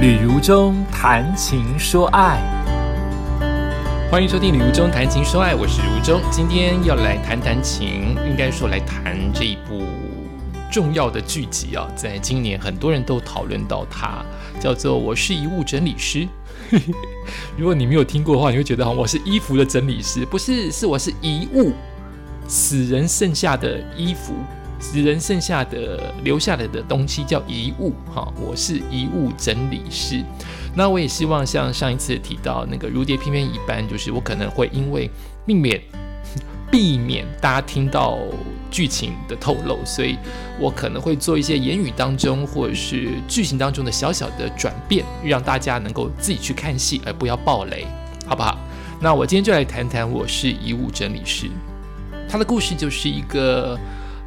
旅如中谈情说爱，欢迎收听《旅如中谈情说爱》，我是如中，今天要来谈谈情，应该说来谈这一部重要的剧集啊，在今年很多人都讨论到它，叫做《我是遗物整理师》。如果你没有听过的话，你会觉得哈，我是衣服的整理师，不是，是我是遗物，死人剩下的衣服。死人剩下的留下来的东西叫遗物，哈，我是遗物整理师。那我也希望像上一次提到那个如蝶翩翩一般，就是我可能会因为避免避免大家听到剧情的透露，所以我可能会做一些言语当中或者是剧情当中的小小的转变，让大家能够自己去看戏，而不要爆雷，好不好？那我今天就来谈谈我是遗物整理师，他的故事就是一个。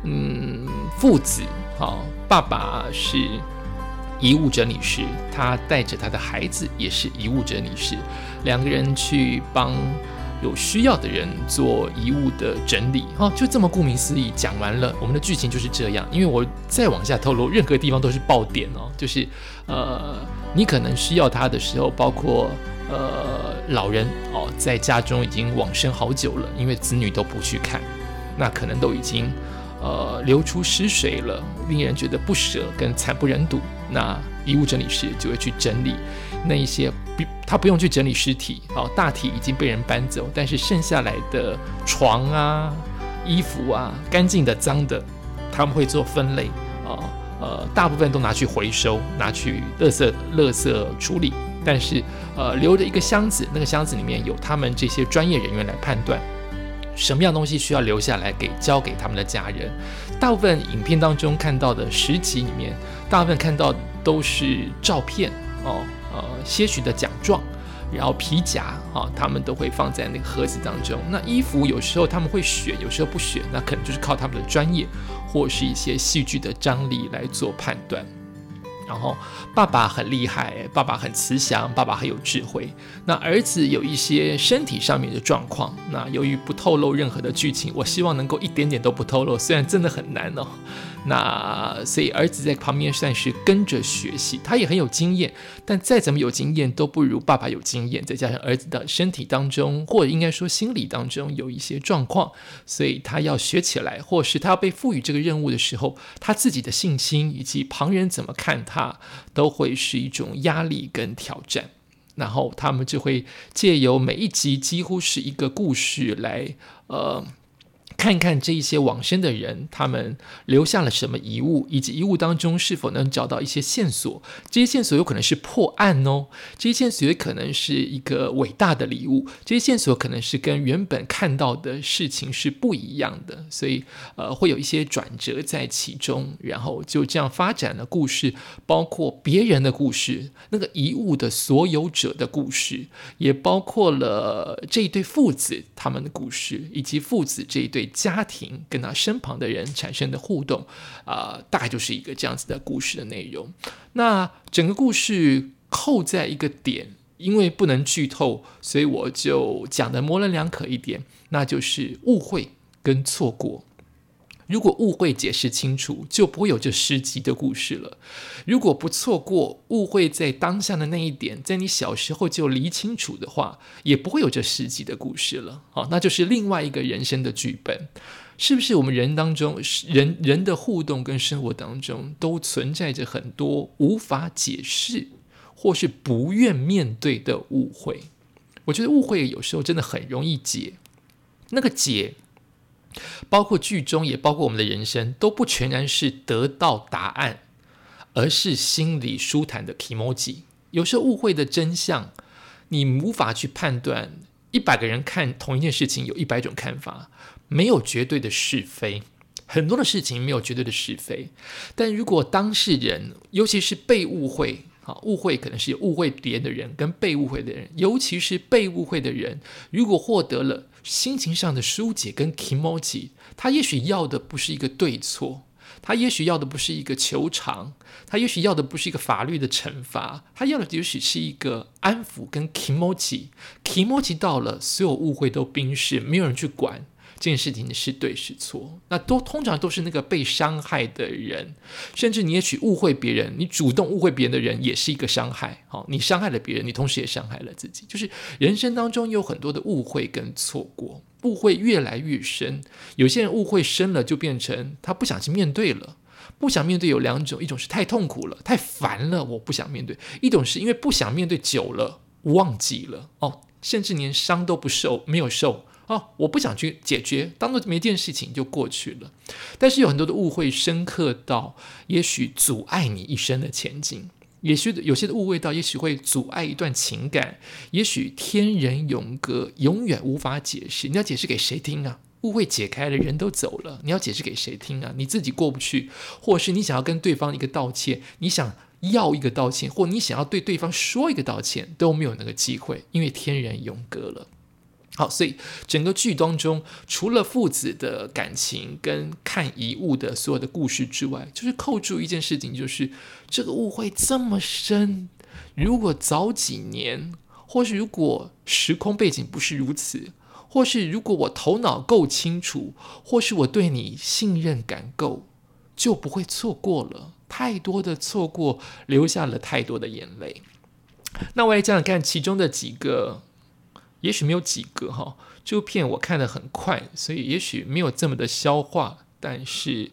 嗯，父子，好，爸爸是遗物整理师，他带着他的孩子也是遗物整理师，两个人去帮有需要的人做遗物的整理，哈，就这么顾名思义讲完了，我们的剧情就是这样。因为我再往下透露，任何地方都是爆点哦，就是呃，你可能需要他的时候，包括呃老人哦，在家中已经往生好久了，因为子女都不去看，那可能都已经。呃，流出尸水了，令人觉得不舍跟惨不忍睹。那遗物整理师就会去整理那一些，比，他不用去整理尸体，哦，大体已经被人搬走，但是剩下来的床啊、衣服啊，干净的、脏的，他们会做分类，啊，呃，大部分都拿去回收，拿去垃圾、垃圾处理，但是呃，留着一个箱子，那个箱子里面有他们这些专业人员来判断。什么样东西需要留下来给交给他们的家人？大部分影片当中看到的十集里面，大部分看到都是照片哦，呃，些许的奖状，然后皮夹啊，他们都会放在那个盒子当中。那衣服有时候他们会选，有时候不选，那可能就是靠他们的专业或是一些戏剧的张力来做判断。然后爸爸很厉害，爸爸很慈祥，爸爸很有智慧。那儿子有一些身体上面的状况，那由于不透露任何的剧情，我希望能够一点点都不透露，虽然真的很难哦。那所以儿子在旁边算是跟着学习，他也很有经验，但再怎么有经验都不如爸爸有经验。再加上儿子的身体当中，或者应该说心理当中有一些状况，所以他要学起来，或是他要被赋予这个任务的时候，他自己的信心以及旁人怎么看他，都会是一种压力跟挑战。然后他们就会借由每一集几乎是一个故事来，呃。看看这一些往生的人，他们留下了什么遗物，以及遗物当中是否能找到一些线索。这些线索有可能是破案哦，这些线索也可能是一个伟大的礼物，这些线索可能是跟原本看到的事情是不一样的，所以呃会有一些转折在其中，然后就这样发展了故事，包括别人的故事，那个遗物的所有者的故事，也包括了这一对父子他们的故事，以及父子这一对。家庭跟他身旁的人产生的互动，啊，大概就是一个这样子的故事的内容。那整个故事扣在一个点，因为不能剧透，所以我就讲的模棱两可一点，那就是误会跟错过。如果误会解释清楚，就不会有这十集的故事了。如果不错过误会在当下的那一点，在你小时候就理清楚的话，也不会有这十集的故事了。好，那就是另外一个人生的剧本，是不是？我们人当中，人人的互动跟生活当中，都存在着很多无法解释或是不愿面对的误会。我觉得误会有时候真的很容易解，那个解。包括剧中，也包括我们的人生，都不全然是得到答案，而是心里舒坦的 emoji。有时候误会的真相，你无法去判断。一百个人看同一件事情，有一百种看法，没有绝对的是非。很多的事情没有绝对的是非，但如果当事人，尤其是被误会，啊，误会可能是误会别人的人跟被误会的人，尤其是被误会的人，如果获得了。心情上的疏解跟 emoji，他也许要的不是一个对错，他也许要的不是一个求偿，他也许要的不是一个法律的惩罚，他要的也许是一个安抚跟 emoji。emoji 到了，所有误会都冰释，没有人去管。这件事情是对是错，那都通常都是那个被伤害的人，甚至你也许误会别人，你主动误会别人的人也是一个伤害。好，你伤害了别人，你同时也伤害了自己。就是人生当中有很多的误会跟错过，误会越来越深。有些人误会深了，就变成他不想去面对了。不想面对有两种，一种是太痛苦了，太烦了，我不想面对；一种是因为不想面对久了，忘记了哦。甚至连伤都不受，没有受哦，我不想去解决，当做没件事情就过去了。但是有很多的误会深刻到，也许阻碍你一生的前进；，也许有些的误会到，也许会阻碍一段情感；，也许天人永隔，永远无法解释。你要解释给谁听啊？误会解开了，人都走了，你要解释给谁听啊？你自己过不去，或是你想要跟对方一个道歉，你想。要一个道歉，或你想要对对方说一个道歉，都没有那个机会，因为天人永隔了。好，所以整个剧当中，除了父子的感情跟看遗物的所有的故事之外，就是扣住一件事情，就是这个误会这么深。如果早几年，或是如果时空背景不是如此，或是如果我头脑够清楚，或是我对你信任感够，就不会错过了。太多的错过，留下了太多的眼泪。那我也讲讲看其中的几个，也许没有几个哈。这部片我看的很快，所以也许没有这么的消化。但是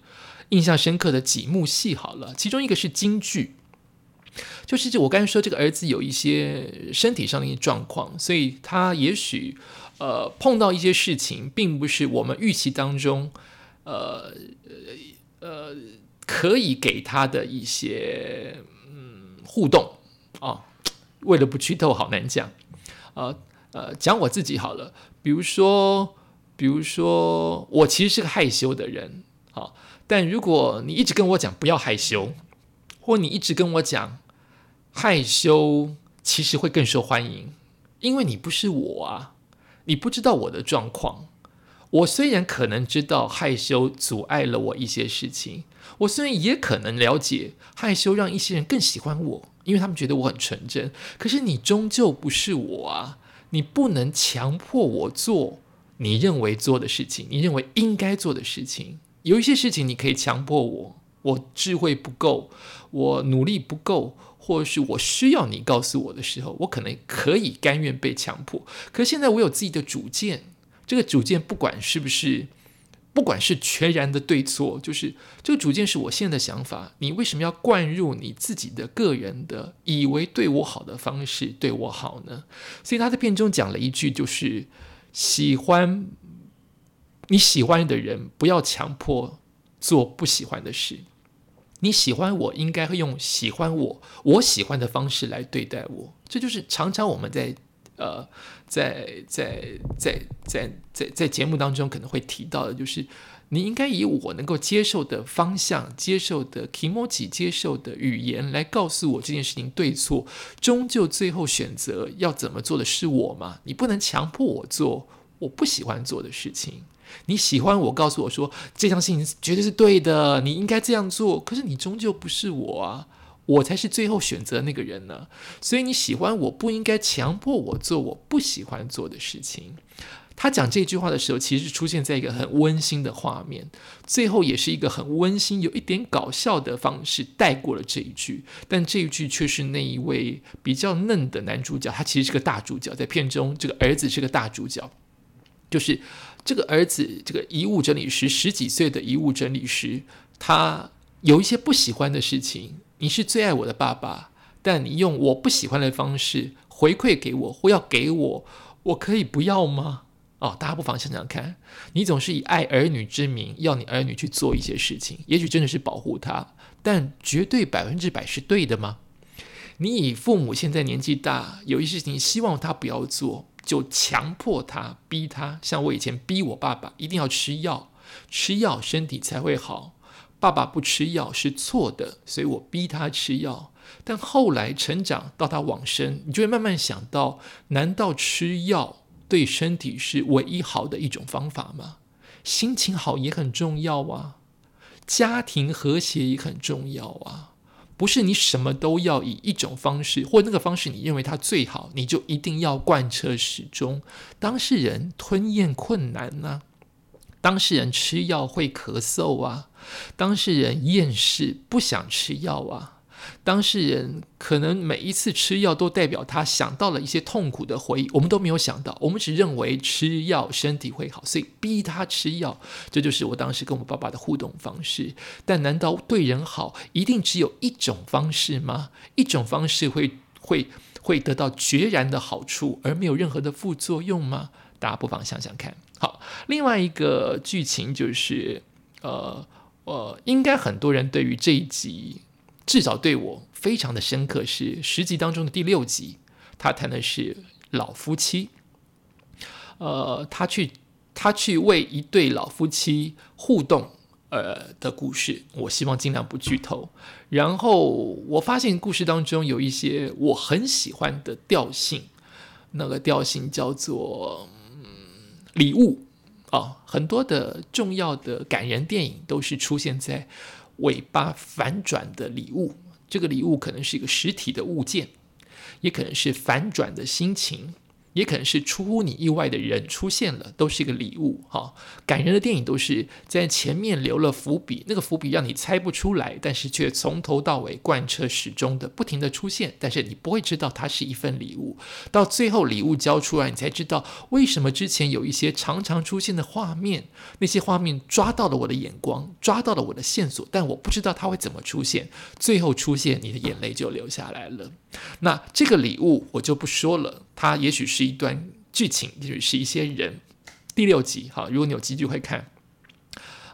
印象深刻的几幕戏好了，其中一个是京剧，就是就我刚才说这个儿子有一些身体上的一些状况，所以他也许呃碰到一些事情，并不是我们预期当中，呃呃呃。可以给他的一些嗯互动啊，为了不剧透，好难讲。呃呃，讲我自己好了，比如说，比如说，我其实是个害羞的人，好，但如果你一直跟我讲不要害羞，或你一直跟我讲害羞，其实会更受欢迎，因为你不是我啊，你不知道我的状况。我虽然可能知道害羞阻碍了我一些事情。我虽然也可能了解害羞让一些人更喜欢我，因为他们觉得我很纯真。可是你终究不是我啊！你不能强迫我做你认为做的事情，你认为应该做的事情。有一些事情你可以强迫我，我智慧不够，我努力不够，或者是我需要你告诉我的时候，我可能可以甘愿被强迫。可现在我有自己的主见，这个主见不管是不是。不管是全然的对错，就是这个主见是我现在的想法。你为什么要灌入你自己的个人的以为对我好的方式对我好呢？所以他在片中讲了一句，就是喜欢你喜欢的人，不要强迫做不喜欢的事。你喜欢我，应该会用喜欢我我喜欢的方式来对待我。这就是常常我们在。呃，在在在在在在节目当中可能会提到的，就是你应该以我能够接受的方向、接受的 e m o、接受的语言来告诉我这件事情对错。终究最后选择要怎么做的是我嘛？你不能强迫我做我不喜欢做的事情。你喜欢我，告诉我说这件事情绝对是对的，你应该这样做。可是你终究不是我啊。我才是最后选择那个人呢，所以你喜欢我不应该强迫我做我不喜欢做的事情。他讲这句话的时候，其实出现在一个很温馨的画面，最后也是一个很温馨、有一点搞笑的方式带过了这一句。但这一句却是那一位比较嫩的男主角，他其实是个大主角，在片中这个儿子是个大主角，就是这个儿子，这个遗物整理师，十几岁的遗物整理师，他有一些不喜欢的事情。你是最爱我的爸爸，但你用我不喜欢的方式回馈给我，或要给我，我可以不要吗？哦，大家不妨想想看，你总是以爱儿女之名，要你儿女去做一些事情，也许真的是保护他，但绝对百分之百是对的吗？你以父母现在年纪大，有一些事情希望他不要做，就强迫他、逼他，像我以前逼我爸爸一定要吃药，吃药身体才会好。爸爸不吃药是错的，所以我逼他吃药。但后来成长到他往生，你就会慢慢想到：难道吃药对身体是唯一好的一种方法吗？心情好也很重要啊，家庭和谐也很重要啊。不是你什么都要以一种方式，或那个方式你认为它最好，你就一定要贯彻始终。当事人吞咽困难呢？当事人吃药会咳嗽啊，当事人厌世不想吃药啊。当事人可能每一次吃药都代表他想到了一些痛苦的回忆，我们都没有想到，我们只认为吃药身体会好，所以逼他吃药，这就是我当时跟我爸爸的互动方式。但难道对人好一定只有一种方式吗？一种方式会会会得到决然的好处，而没有任何的副作用吗？大家不妨想想看。好，另外一个剧情就是，呃呃，应该很多人对于这一集。至少对我非常的深刻，是十集当中的第六集，他谈的是老夫妻，呃，他去他去为一对老夫妻互动，呃的故事，我希望尽量不剧透。然后我发现故事当中有一些我很喜欢的调性，那个调性叫做嗯礼物哦，很多的重要的感人电影都是出现在。尾巴反转的礼物，这个礼物可能是一个实体的物件，也可能是反转的心情。也可能是出乎你意外的人出现了，都是一个礼物哈。感人的电影都是在前面留了伏笔，那个伏笔让你猜不出来，但是却从头到尾贯彻始终的不停的出现，但是你不会知道它是一份礼物。到最后礼物交出来，你才知道为什么之前有一些常常出现的画面，那些画面抓到了我的眼光，抓到了我的线索，但我不知道它会怎么出现。最后出现，你的眼泪就流下来了。那这个礼物我就不说了。它也许是一段剧情，也许是一些人。第六集，哈，如果你有机会会看，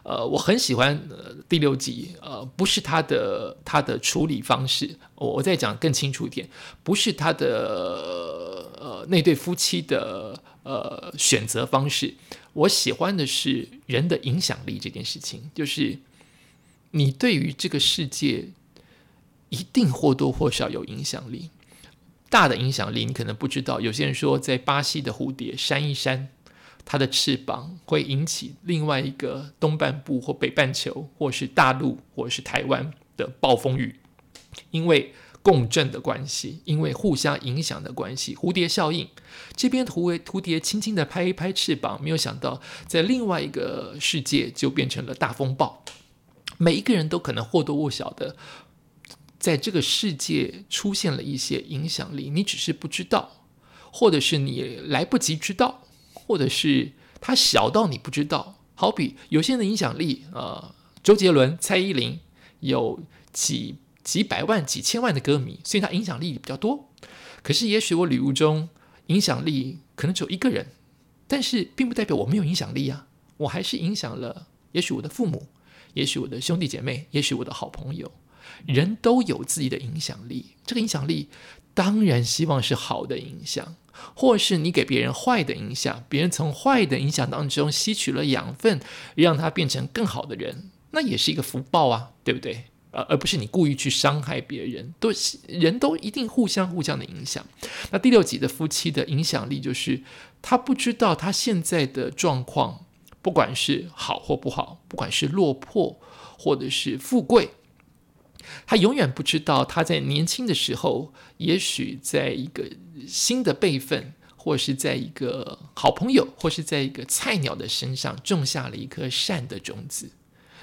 呃，我很喜欢第六集，呃，不是他的他的处理方式，我我再讲更清楚一点，不是他的呃那对夫妻的呃选择方式，我喜欢的是人的影响力这件事情，就是你对于这个世界一定或多或少有影响力。大的影响力，你可能不知道。有些人说，在巴西的蝴蝶扇一扇它的翅膀，会引起另外一个东半部或北半球，或是大陆，或是台湾的暴风雨，因为共振的关系，因为互相影响的关系，蝴蝶效应。这边蝴蝴蝶轻轻的拍一拍翅膀，没有想到，在另外一个世界就变成了大风暴。每一个人都可能或多或少的。在这个世界出现了一些影响力，你只是不知道，或者是你来不及知道，或者是它小到你不知道。好比有些人的影响力，呃，周杰伦、蔡依林有几几百万、几千万的歌迷，所以他影响力比较多。可是也许我礼物中影响力可能只有一个人，但是并不代表我没有影响力啊，我还是影响了，也许我的父母，也许我的兄弟姐妹，也许我的好朋友。人都有自己的影响力，这个影响力当然希望是好的影响，或是你给别人坏的影响，别人从坏的影响当中吸取了养分，让他变成更好的人，那也是一个福报啊，对不对？呃，而不是你故意去伤害别人，都人都一定互相互相的影响。那第六集的夫妻的影响力，就是他不知道他现在的状况，不管是好或不好，不管是落魄或者是富贵。他永远不知道，他在年轻的时候，也许在一个新的辈分，或是在一个好朋友，或是在一个菜鸟的身上种下了一颗善的种子。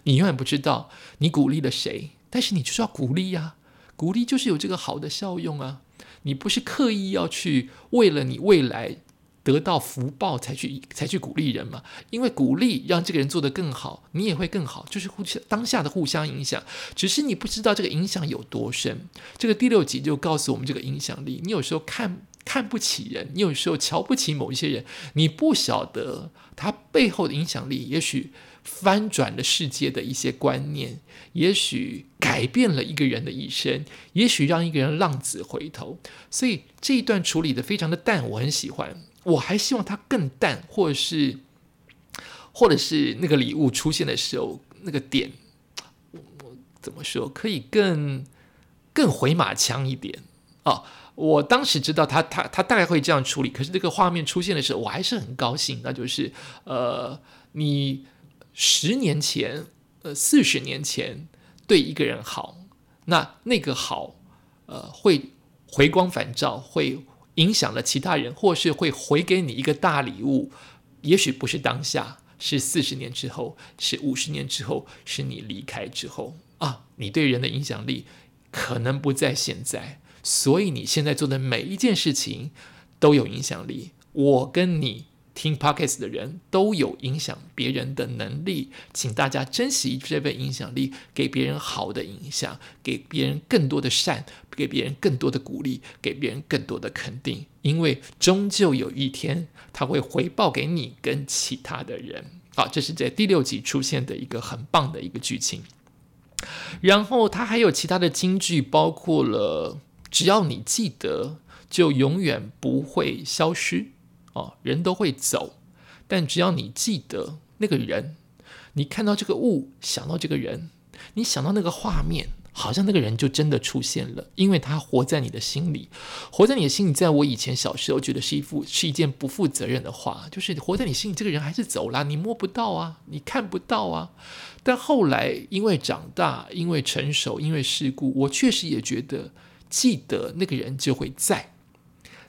你永远不知道你鼓励了谁，但是你就是要鼓励呀，鼓励就是有这个好的效用啊。你不是刻意要去为了你未来。得到福报才去才去鼓励人嘛，因为鼓励让这个人做得更好，你也会更好，就是互相当下的互相影响。只是你不知道这个影响有多深。这个第六集就告诉我们这个影响力。你有时候看看不起人，你有时候瞧不起某一些人，你不晓得他背后的影响力，也许翻转了世界的一些观念，也许改变了一个人的一生，也许让一个人浪子回头。所以这一段处理的非常的淡，我很喜欢。我还希望它更淡，或者是，或者是那个礼物出现的时候，那个点，我我怎么说可以更更回马枪一点啊？我当时知道他他他大概会这样处理，可是这个画面出现的时候，我还是很高兴。那就是呃，你十年前呃四十年前对一个人好，那那个好呃会回光返照，会。影响了其他人，或是会回给你一个大礼物，也许不是当下，是四十年之后，是五十年之后，是你离开之后啊，你对人的影响力可能不在现在，所以你现在做的每一件事情都有影响力。我跟你。听 Podcast 的人都有影响别人的能力，请大家珍惜这份影响力，给别人好的影响，给别人更多的善，给别人更多的鼓励，给别人更多的肯定，因为终究有一天他会回报给你跟其他的人。好，这是在第六集出现的一个很棒的一个剧情。然后他还有其他的金句，包括了只要你记得，就永远不会消失。哦，人都会走，但只要你记得那个人，你看到这个物，想到这个人，你想到那个画面，好像那个人就真的出现了，因为他活在你的心里，活在你的心里。在我以前小时候，觉得是一副是一件不负责任的话，就是活在你心里，这个人还是走了，你摸不到啊，你看不到啊。但后来因为长大，因为成熟，因为事故，我确实也觉得记得那个人就会在。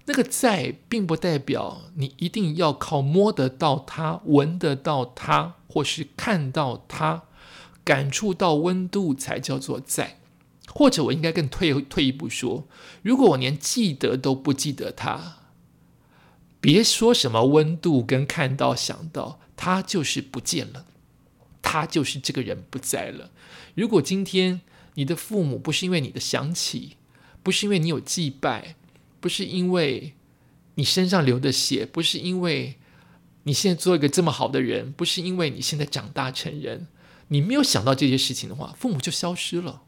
那个在，并不代表你一定要靠摸得到它、闻得到它，或是看到它、感触到温度才叫做在。或者我应该更退退一步说，如果我连记得都不记得它，别说什么温度跟看到、想到，它就是不见了，它就是这个人不在了。如果今天你的父母不是因为你的想起，不是因为你有祭拜。不是因为你身上流的血，不是因为你现在做一个这么好的人，不是因为你现在长大成人，你没有想到这些事情的话，父母就消失了，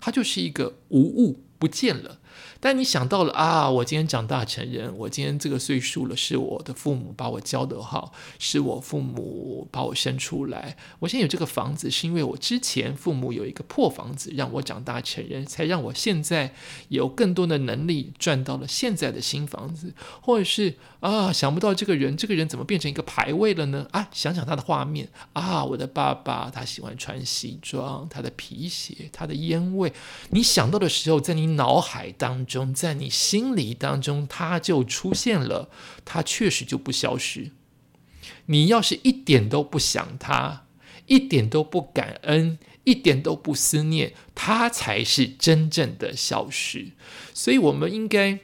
他就是一个无物不见了。但你想到了啊，我今天长大成人，我今天这个岁数了，是我的父母把我教得好，是我父母把我生出来。我现在有这个房子，是因为我之前父母有一个破房子，让我长大成人，才让我现在有更多的能力赚到了现在的新房子。或者是啊，想不到这个人，这个人怎么变成一个牌位了呢？啊，想想他的画面啊，我的爸爸他喜欢穿西装，他的皮鞋，他的烟味，你想到的时候，在你脑海当。当中，在你心里当中，它就出现了，它确实就不消失。你要是一点都不想它，一点都不感恩，一点都不思念，它才是真正的消失。所以，我们应该，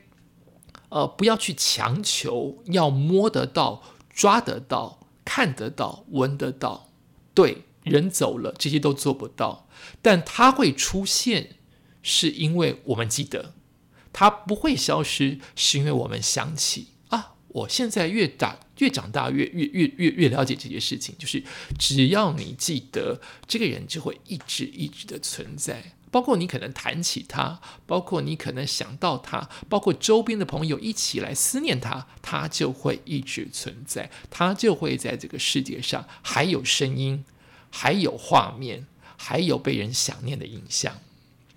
呃，不要去强求要摸得到、抓得到、看得到、闻得到。对，人走了，这些都做不到，但它会出现，是因为我们记得。它不会消失，是因为我们想起啊！我现在越大，越长大，越越越越越了解这些事情。就是只要你记得这个人，就会一直一直的存在。包括你可能谈起他，包括你可能想到他，包括周边的朋友一起来思念他，他就会一直存在。他就会在这个世界上还有声音，还有画面，还有被人想念的影像。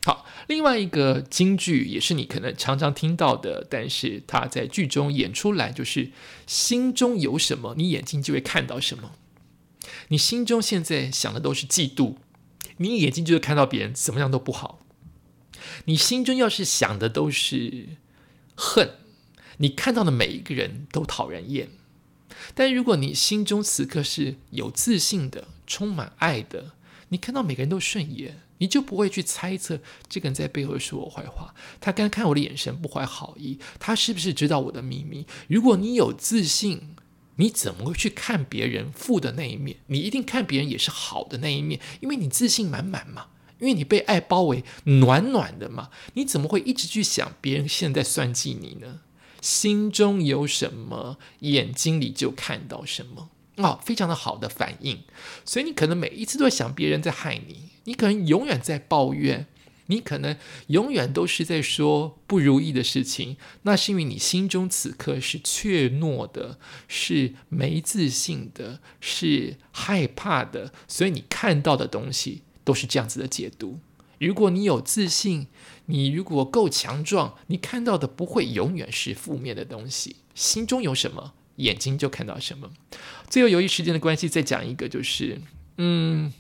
好，另外一个京剧也是你可能常常听到的，但是他在剧中演出来就是心中有什么，你眼睛就会看到什么。你心中现在想的都是嫉妒，你眼睛就会看到别人怎么样都不好。你心中要是想的都是恨，你看到的每一个人都讨人厌。但如果你心中此刻是有自信的，充满爱的，你看到每个人都顺眼。你就不会去猜测这个人在背后说我坏话，他刚看我的眼神不怀好意，他是不是知道我的秘密？如果你有自信，你怎么会去看别人负的那一面？你一定看别人也是好的那一面，因为你自信满满嘛，因为你被爱包围，暖暖的嘛。你怎么会一直去想别人现在算计你呢？心中有什么，眼睛里就看到什么。哦，非常的好的反应，所以你可能每一次都在想别人在害你，你可能永远在抱怨，你可能永远都是在说不如意的事情，那是因为你心中此刻是怯懦的，是没自信的，是害怕的，所以你看到的东西都是这样子的解读。如果你有自信，你如果够强壮，你看到的不会永远是负面的东西。心中有什么？眼睛就看到什么。最后，由于时间的关系，再讲一个，就是，嗯，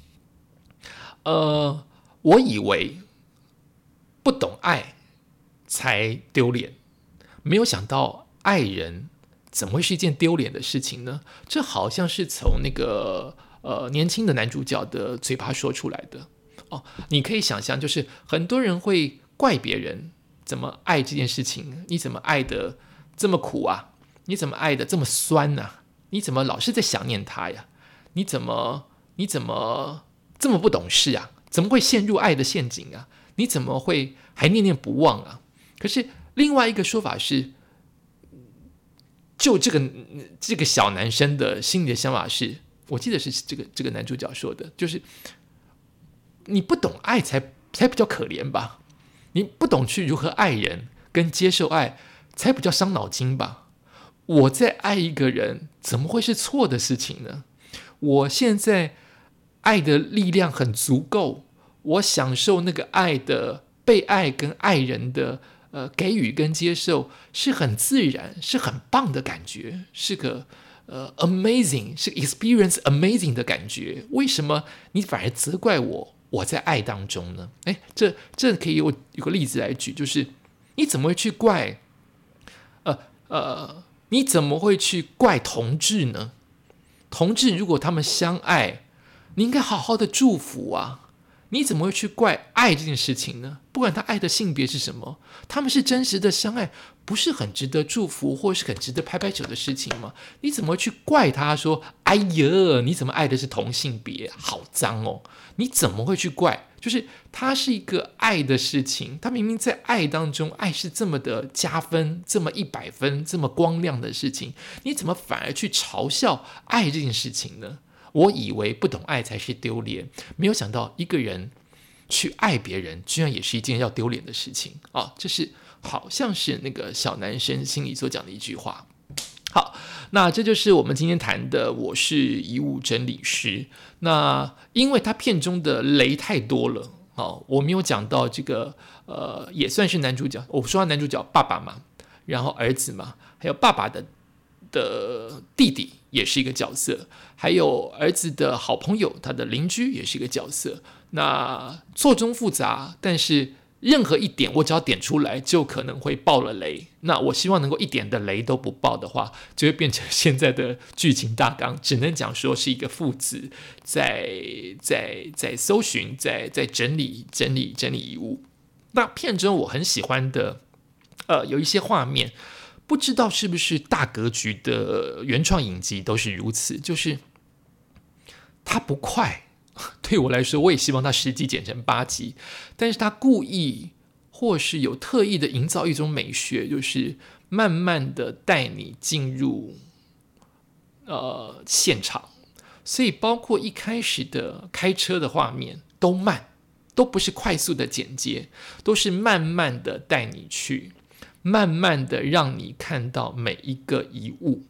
呃，我以为不懂爱才丢脸，没有想到爱人怎么会是一件丢脸的事情呢？这好像是从那个呃年轻的男主角的嘴巴说出来的哦。你可以想象，就是很多人会怪别人怎么爱这件事情，你怎么爱的这么苦啊？你怎么爱的这么酸呢？你怎么老是在想念他呀？你怎么你怎么这么不懂事啊？怎么会陷入爱的陷阱啊？你怎么会还念念不忘啊？可是另外一个说法是。就这个这个小男生的心里的想法是，我记得是这个这个男主角说的，就是你不懂爱才才比较可怜吧？你不懂去如何爱人跟接受爱，才比较伤脑筋吧？我在爱一个人，怎么会是错的事情呢？我现在爱的力量很足够，我享受那个爱的被爱跟爱人的。呃，给予跟接受是很自然，是很棒的感觉，是个呃 amazing，是 experience amazing 的感觉。为什么你反而责怪我？我在爱当中呢？哎，这这可以有有个例子来举，就是你怎么会去怪？呃呃，你怎么会去怪同志呢？同志如果他们相爱，你应该好好的祝福啊。你怎么会去怪爱这件事情呢？不管他爱的性别是什么，他们是真实的相爱，不是很值得祝福，或是很值得拍拍手的事情吗？你怎么会去怪他说：“哎呀，你怎么爱的是同性别？好脏哦！”你怎么会去怪？就是他是一个爱的事情，他明明在爱当中，爱是这么的加分，这么一百分，这么光亮的事情，你怎么反而去嘲笑爱这件事情呢？我以为不懂爱才是丢脸，没有想到一个人去爱别人，居然也是一件要丢脸的事情啊！这是好像是那个小男生心里所讲的一句话。好，那这就是我们今天谈的。我是遗物整理师。那因为他片中的雷太多了，哦，我没有讲到这个，呃，也算是男主角。我说男主角爸爸嘛，然后儿子嘛，还有爸爸的。的弟弟也是一个角色，还有儿子的好朋友，他的邻居也是一个角色。那错综复杂，但是任何一点我只要点出来，就可能会爆了雷。那我希望能够一点的雷都不爆的话，就会变成现在的剧情大纲，只能讲说是一个父子在在在搜寻，在在整理整理整理遗物。那片中我很喜欢的，呃，有一些画面。不知道是不是大格局的原创影集都是如此，就是它不快。对我来说，我也希望它十集剪成八集，但是它故意或是有特意的营造一种美学，就是慢慢的带你进入呃现场，所以包括一开始的开车的画面都慢，都不是快速的剪接，都是慢慢的带你去。慢慢的让你看到每一个遗物，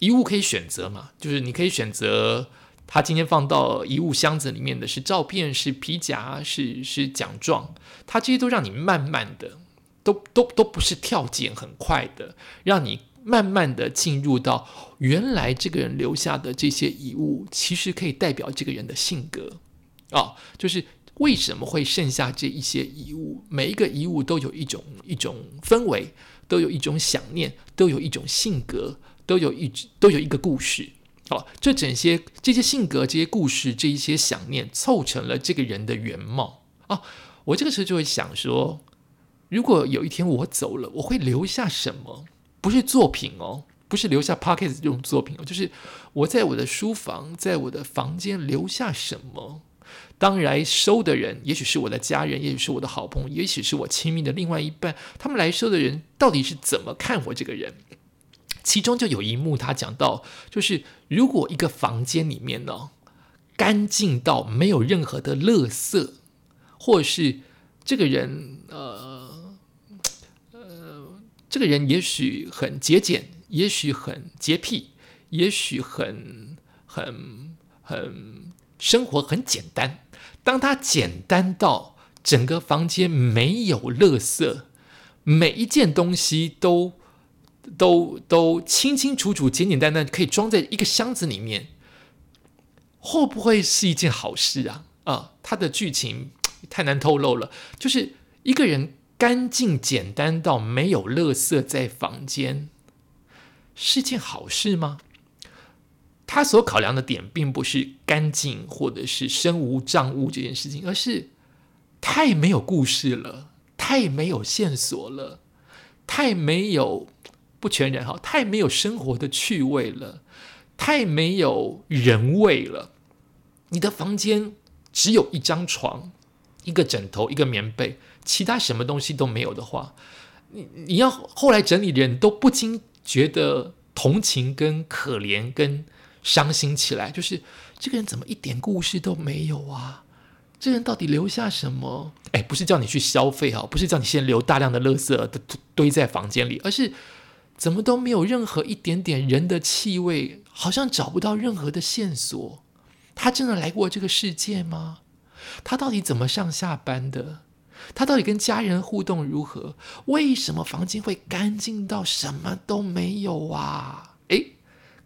遗物可以选择嘛？就是你可以选择他今天放到遗物箱子里面的是照片、是皮夹、是是奖状，他这些都让你慢慢的，都都都不是跳剪很快的，让你慢慢的进入到原来这个人留下的这些遗物，其实可以代表这个人的性格啊，就是。为什么会剩下这一些遗物？每一个遗物都有一种一种氛围，都有一种想念，都有一种性格，都有一都有一个故事。好，这整些这些性格、这些故事、这一些想念，凑成了这个人的原貌啊！我这个时候就会想说，如果有一天我走了，我会留下什么？不是作品哦，不是留下 p o c k e t 这种作品哦，就是我在我的书房，在我的房间留下什么？当来收的人，也许是我的家人，也许是我的好朋友，也许是我亲密的另外一半。他们来收的人，到底是怎么看我这个人？其中就有一幕，他讲到，就是如果一个房间里面呢，干净到没有任何的垃圾，或是这个人，呃呃，这个人也许很节俭，也许很洁癖，也许很很很生活很简单。当它简单到整个房间没有垃圾，每一件东西都都都清清楚楚、简简单单，可以装在一个箱子里面，会不会是一件好事啊？啊，他的剧情太难透露了。就是一个人干净简单到没有垃圾在房间，是件好事吗？他所考量的点并不是干净或者是身无障物这件事情，而是太没有故事了，太没有线索了，太没有不全然哈，太没有生活的趣味了，太没有人味了。你的房间只有一张床、一个枕头、一个棉被，其他什么东西都没有的话，你你要后来整理的人都不禁觉得同情、跟可怜、跟。伤心起来，就是这个人怎么一点故事都没有啊？这人到底留下什么？哎，不是叫你去消费哈，不是叫你先留大量的垃圾堆堆在房间里，而是怎么都没有任何一点点人的气味，好像找不到任何的线索。他真的来过这个世界吗？他到底怎么上下班的？他到底跟家人互动如何？为什么房间会干净到什么都没有啊？哎。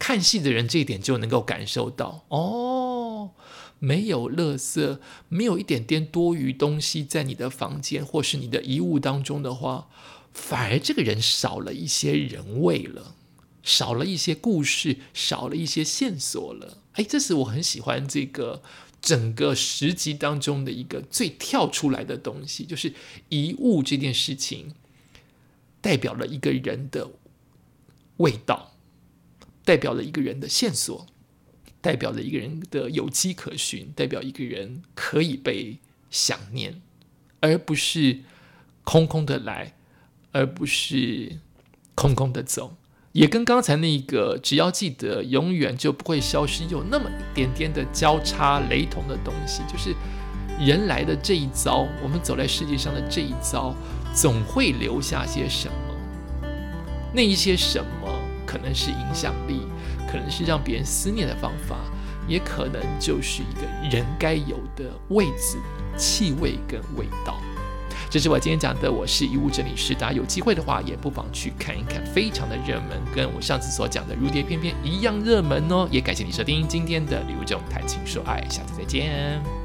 看戏的人这一点就能够感受到哦，没有垃圾，没有一点点多余东西在你的房间或是你的遗物当中的话，反而这个人少了一些人味了，少了一些故事，少了一些线索了。哎，这是我很喜欢这个整个十集当中的一个最跳出来的东西，就是遗物这件事情代表了一个人的味道。代表了一个人的线索，代表了一个人的有迹可循，代表一个人可以被想念，而不是空空的来，而不是空空的走。也跟刚才那个只要记得，永远就不会消失，有那么一点点的交叉雷同的东西，就是人来的这一遭，我们走在世界上的这一遭，总会留下些什么，那一些什么。可能是影响力，可能是让别人思念的方法，也可能就是一个人该有的位置、气味跟味道。这是我今天讲的，我是遗物整理师。大家有机会的话，也不妨去看一看，非常的热门，跟我上次所讲的《如蝶翩翩》一样热门哦。也感谢你收听今天的《礼物中谈情说爱》，下次再见。